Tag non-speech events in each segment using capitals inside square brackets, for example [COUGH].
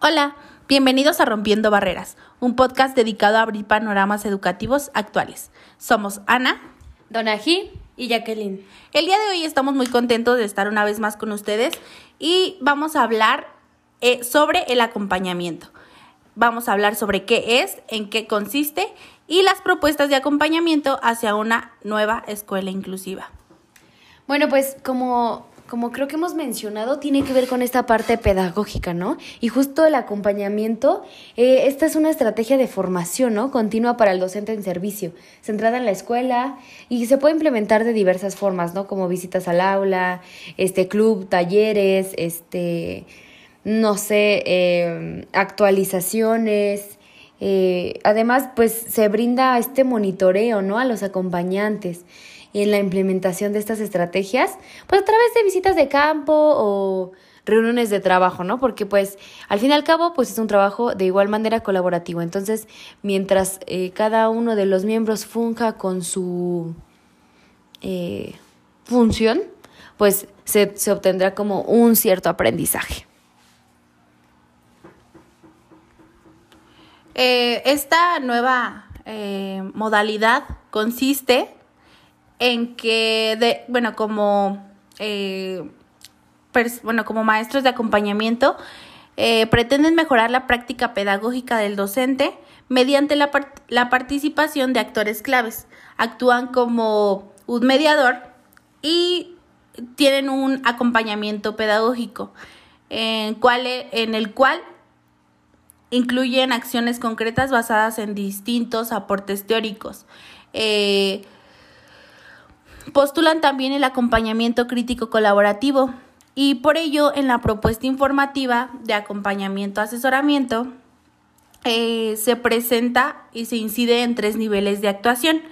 Hola, bienvenidos a Rompiendo Barreras, un podcast dedicado a abrir panoramas educativos actuales. Somos Ana, Donají y Jacqueline. El día de hoy estamos muy contentos de estar una vez más con ustedes y vamos a hablar eh, sobre el acompañamiento. Vamos a hablar sobre qué es, en qué consiste y las propuestas de acompañamiento hacia una nueva escuela inclusiva. Bueno, pues como como creo que hemos mencionado, tiene que ver con esta parte pedagógica, ¿no? Y justo el acompañamiento, eh, esta es una estrategia de formación, ¿no? Continua para el docente en servicio, centrada en la escuela y se puede implementar de diversas formas, ¿no? Como visitas al aula, este club, talleres, este, no sé, eh, actualizaciones. Eh, además, pues se brinda este monitoreo, ¿no? A los acompañantes en la implementación de estas estrategias, pues a través de visitas de campo o reuniones de trabajo, ¿no? Porque pues al fin y al cabo pues es un trabajo de igual manera colaborativo. Entonces, mientras eh, cada uno de los miembros funja con su eh, función, pues se, se obtendrá como un cierto aprendizaje. Eh, esta nueva modalidad consiste en que, de, bueno, como, eh, bueno, como maestros de acompañamiento, eh, pretenden mejorar la práctica pedagógica del docente mediante la, la participación de actores claves. Actúan como un mediador y tienen un acompañamiento pedagógico en, cual, en el cual incluyen acciones concretas basadas en distintos aportes teóricos. Eh, Postulan también el acompañamiento crítico colaborativo y por ello en la propuesta informativa de acompañamiento-asesoramiento eh, se presenta y se incide en tres niveles de actuación.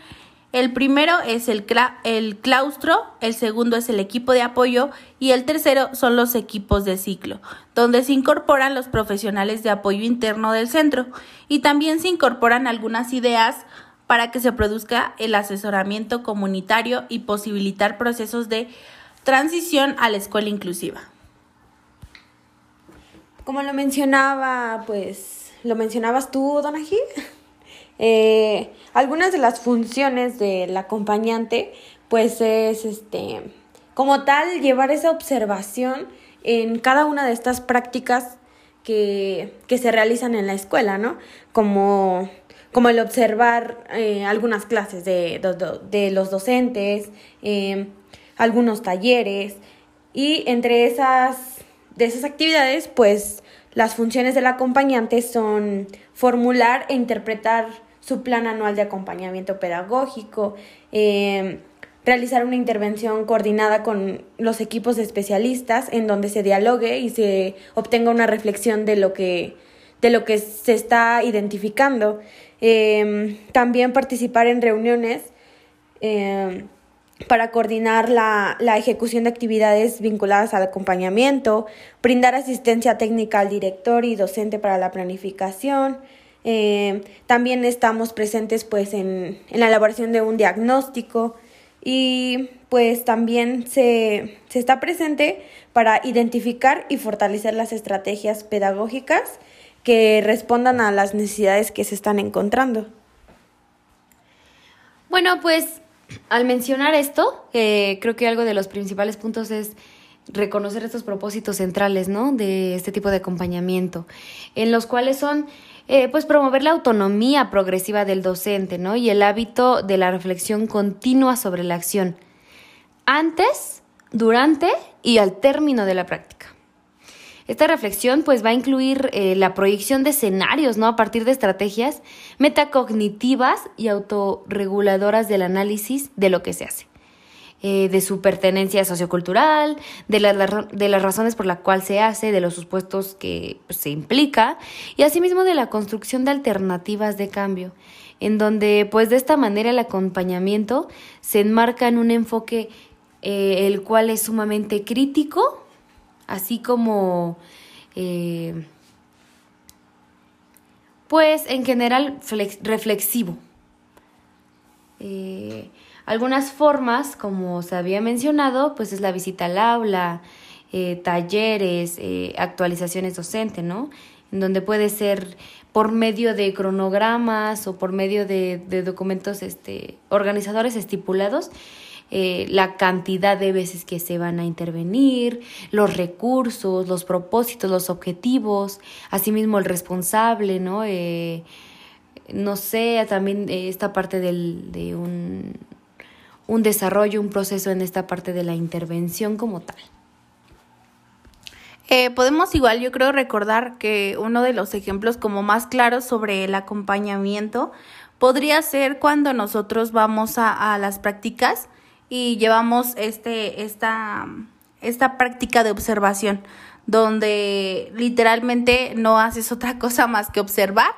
El primero es el, el claustro, el segundo es el equipo de apoyo y el tercero son los equipos de ciclo, donde se incorporan los profesionales de apoyo interno del centro y también se incorporan algunas ideas para que se produzca el asesoramiento comunitario y posibilitar procesos de transición a la escuela inclusiva. Como lo mencionaba, pues, lo mencionabas tú, Dona eh, algunas de las funciones del acompañante, pues es este, como tal, llevar esa observación en cada una de estas prácticas que, que se realizan en la escuela, ¿no? Como como el observar eh, algunas clases de, los docentes, eh, algunos talleres y entre esas, de esas actividades, pues las funciones del acompañante son formular e interpretar su plan anual de acompañamiento pedagógico, eh, realizar una intervención coordinada con los equipos de especialistas en donde se dialogue y se obtenga una reflexión de lo que, de lo que se está identificando. Em, también participar en reuniones em, para coordinar la, la, ejecución de actividades vinculadas al acompañamiento, brindar asistencia técnica al director y docente para la planificación. Em, también estamos presentes pues en, en, la elaboración de un diagnóstico y pues también se, se está presente para identificar y fortalecer las estrategias pedagógicas que respondan a las necesidades que se están encontrando. Bueno, pues al mencionar esto, creo que algo de los principales puntos es reconocer estos propósitos centrales, ¿no? De este tipo de acompañamiento, en los cuales son, eh, pues, promover la autonomía progresiva del docente, ¿no? Y el hábito de la reflexión continua sobre la acción, antes, durante y al término de la práctica. Esta reflexión pues va a incluir eh, la proyección de escenarios, ¿no? A partir de estrategias metacognitivas y autorreguladoras del análisis de lo que se hace. Eh, de su pertenencia sociocultural, de, de las razones por las cuales se hace, de los supuestos que pues, se implica y asimismo de la construcción de alternativas de cambio, en donde pues de esta manera el acompañamiento se enmarca en un enfoque eh, el cual es sumamente crítico así como, eh, pues en general reflexivo. Eh, algunas formas, como se había mencionado, pues es la visita al aula, eh, talleres, actualizaciones docentes, ¿no? En donde puede ser por medio de cronogramas o por medio de, de documentos este, organizadores estipulados, eh, la cantidad de veces que se van a intervenir, los recursos, los propósitos, los objetivos, asimismo el responsable, ¿no? Eh, no sé, también eh, esta parte del, de un, un desarrollo, un proceso en esta parte de la intervención como tal. podemos igual, yo creo, recordar que uno de los ejemplos como más claros sobre el acompañamiento podría ser cuando nosotros vamos a las prácticas y llevamos este, esta, esta práctica de observación, donde literalmente no haces otra [LAUGHS] cosa más que observar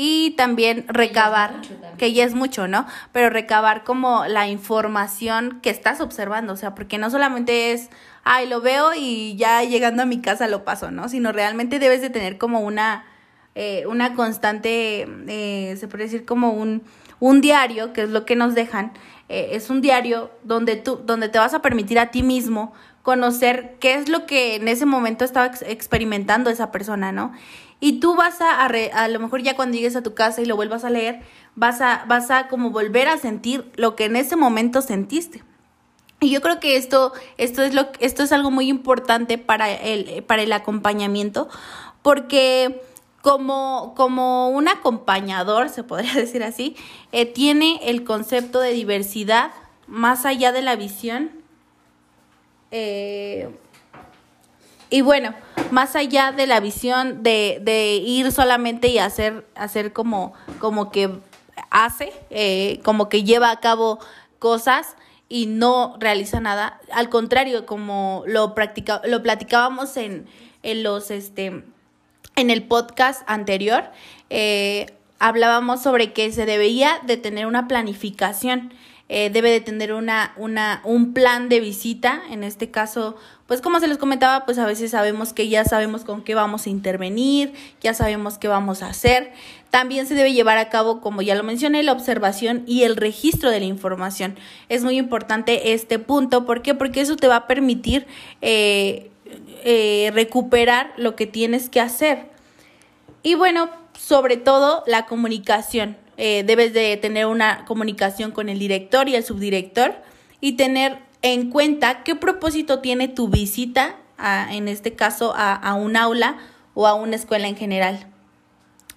y también recabar, que ya es mucho, ¿no? Pero recabar como la información que estás observando, o sea, porque no solamente es, ay, lo veo y ya llegando a mi casa lo paso, ¿no? Sino realmente debes de tener como una, eh, una constante, eh, se puede decir como un, un diario, que es lo que nos dejan, eh, es un diario donde tú, donde te vas a permitir a ti mismo conocer qué es lo que en ese momento estaba experimentando esa persona, ¿no? Y tú vas a, a, lo mejor ya cuando llegues a tu casa y lo vuelvas a leer, vas a, vas a como volver a sentir lo que en ese momento sentiste. Y yo creo que esto, esto es lo, esto es algo muy importante para el, para el acompañamiento, porque como, como un acompañador, se podría [LAUGHS] decir así, eh, tiene el concepto de diversidad más allá de la visión. Eh, y bueno, más allá de la visión de, de ir solamente y hacer, hacer como, como que hace, eh, como que lleva a cabo cosas y no realiza nada. Al contrario, como lo, practica, lo platicábamos en, en los este, en el podcast anterior eh, hablábamos sobre que se debería de tener una planificación, eh, debe de tener una, una, un plan de visita, en este caso, pues como se les comentaba, pues a veces sabemos que ya sabemos con qué vamos a intervenir, ya sabemos qué vamos a hacer. También se debe llevar a cabo, como ya lo mencioné, la observación y el registro de la información. Es muy importante este punto, ¿por qué? Porque eso te va a permitir... Eh, eh, recuperar lo que tienes que hacer. Y bueno, sobre todo la comunicación. Eh, debes de tener una comunicación con el director y el subdirector y tener en cuenta qué propósito tiene tu visita, a, en este caso a, un aula o a una escuela en general.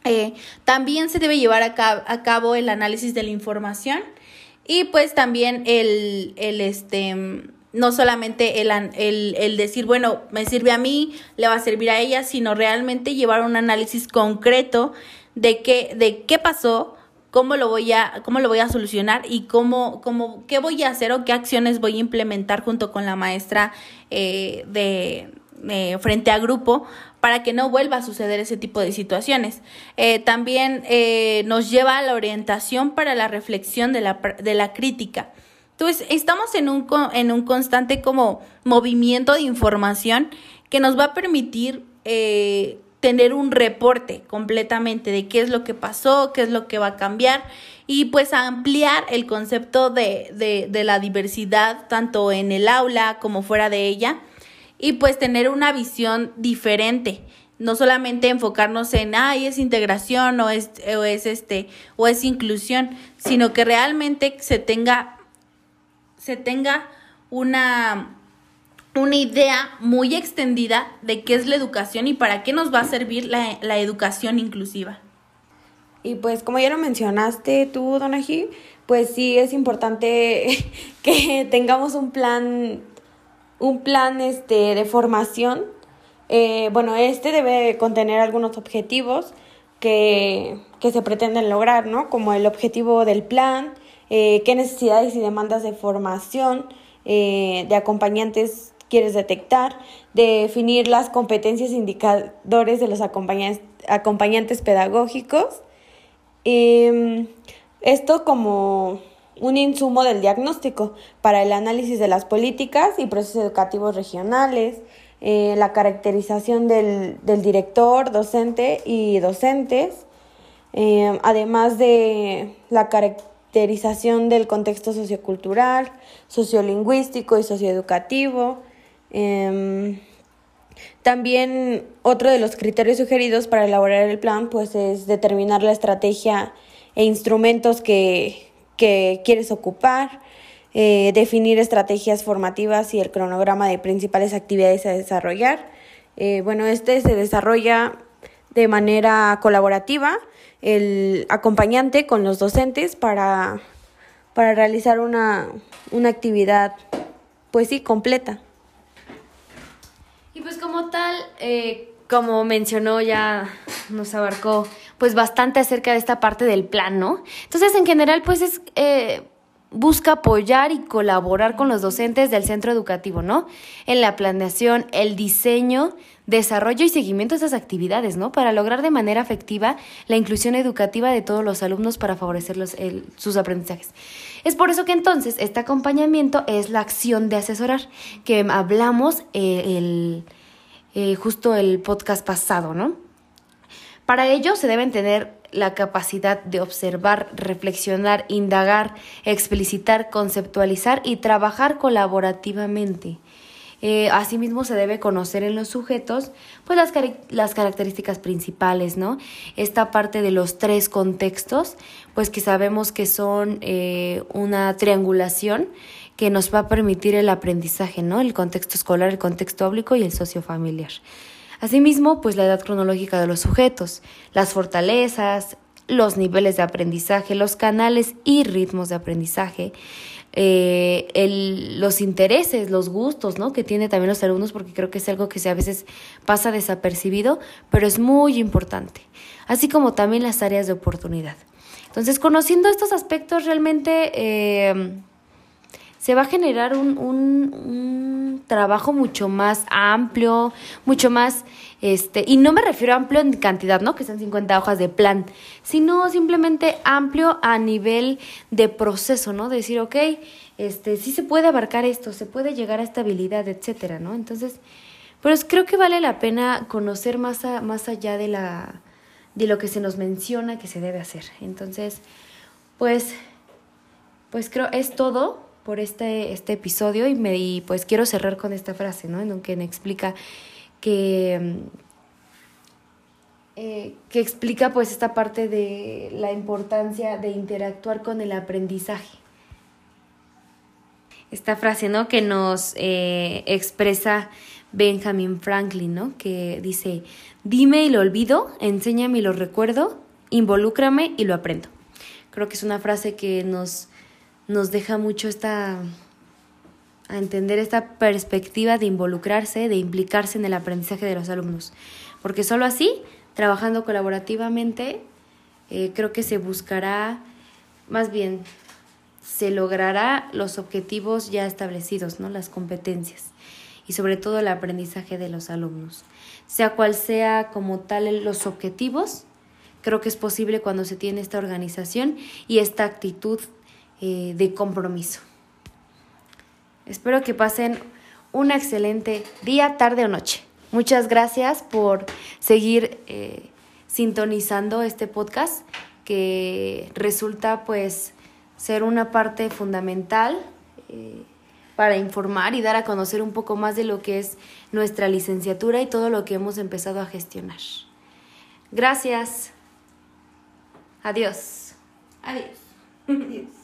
Eh, también se debe llevar a cabo, a cabo, el análisis de la información y pues también el, el este, no solamente el, el, el, decir, bueno, me sirve a mí, le va a servir a ella, sino realmente llevar un análisis concreto de qué, de qué pasó, cómo lo voy a, cómo lo voy a solucionar y cómo, cómo, qué voy a hacer o qué acciones voy a implementar junto con la maestra eh, de, frente a grupo para que no vuelva a suceder ese tipo de situaciones. Eh, también eh, nos lleva a la orientación para la reflexión de la, de la crítica. Entonces, estamos en un, en un constante como movimiento de información que nos va a permitir eh, tener un reporte completamente de qué es lo que pasó, qué es lo que va a cambiar y pues ampliar el concepto de, de, la diversidad tanto en el aula como fuera de ella y pues tener una visión diferente. No solamente enfocarnos en ay es integración o es, o es este o es inclusión sino que realmente se tenga se tenga una, una idea muy extendida de qué es la educación y para qué nos va a servir la, la educación inclusiva. Y pues como ya lo mencionaste tú, Donají, pues sí es importante [LAUGHS] que tengamos un plan, un plan este, de formación. Eh, bueno, este debe contener algunos objetivos que, que se pretenden lograr, ¿no? Como el objetivo del plan, eh, qué necesidades y demandas de formación eh, de acompañantes quieres detectar, definir las competencias e indicadores de los acompañantes, acompañantes pedagógicos. Em, esto como un insumo del diagnóstico para el análisis de las políticas y procesos educativos regionales, eh, la caracterización del, del, director, docente y docentes, em, además de la caracterización caracterización del contexto sociocultural, sociolingüístico y socioeducativo. Eh, También otro de los criterios sugeridos para elaborar el plan pues es determinar la estrategia e instrumentos que, que quieres ocupar, eh, definir estrategias formativas y el cronograma de principales actividades a desarrollar. Eh, bueno, este se desarrolla de manera colaborativa, el acompañante con los docentes para, para realizar una, una actividad, pues sí, completa. Y pues como tal, eh, como mencionó ya, nos abarcó pues bastante acerca de esta parte del plan, ¿no? Entonces, en general, pues es... Eh, busca apoyar y colaborar con los docentes del centro educativo, ¿no? En la planeación, el diseño, desarrollo y seguimiento de esas actividades, ¿no? Para lograr de manera efectiva la inclusión educativa de todos los alumnos para favorecer sus aprendizajes. Es por eso que entonces este acompañamiento es la acción de asesorar, que hablamos eh, eh, justo el podcast pasado, ¿no? Para ello se deben tener la capacidad de observar, reflexionar, indagar, explicitar, conceptualizar y trabajar colaborativamente. Eh, asimismo, se debe conocer en los sujetos pues las, características principales, ¿no? Esta parte de los tres contextos, pues que sabemos que son eh, una triangulación que nos va a permitir el aprendizaje, ¿no? El contexto escolar, el contexto público y el sociofamiliar. Asimismo, pues la edad cronológica de los sujetos, las fortalezas, los niveles de aprendizaje, los canales y ritmos de aprendizaje, eh, el, los intereses, los gustos, ¿no? Que tiene también los alumnos, porque creo que es algo que a veces pasa desapercibido, pero es muy importante. Así como también las áreas de oportunidad. Entonces, conociendo estos aspectos, realmente eh, se va a generar un, un, trabajo mucho más amplio, mucho más, este, y no me refiero a amplio en cantidad, ¿no? Que sean 50 hojas de plan, sino simplemente amplio a nivel de proceso, ¿no? decir, ok, este, sí se puede abarcar esto, se puede llegar a estabilidad, etcétera, ¿no? Entonces, pero creo que vale la pena conocer más, más allá de la, de lo que se nos menciona que se debe hacer. Entonces, pues, pues creo es todo por este, este episodio y, me, y pues quiero cerrar con esta frase, ¿no? En que me explica que, eh, que explica pues esta parte de la importancia de interactuar con el aprendizaje. Esta frase, ¿no? Que nos eh, expresa Benjamin Franklin, ¿no? Que dice, dime y lo olvido, enséñame y lo recuerdo, involúcrame y lo aprendo. Creo que es una frase que nos nos deja mucho esta a entender esta perspectiva de involucrarse, de implicarse en el aprendizaje de los alumnos. Porque solo así, trabajando colaborativamente, eh, creo que se buscará, más bien, se logrará los objetivos ya establecidos, ¿no? las competencias y sobre todo el aprendizaje de los alumnos. Sea cual sea como tal los objetivos, creo que es posible cuando se tiene esta organización y esta actitud eh, de compromiso. Espero que pasen un excelente día, tarde o noche. Muchas gracias por seguir eh, sintonizando este podcast que resulta pues ser una parte fundamental eh, para informar y dar a conocer un poco más de lo que es nuestra licenciatura y todo lo que hemos empezado a gestionar. Gracias. Adiós. Adiós. [LAUGHS] Adiós.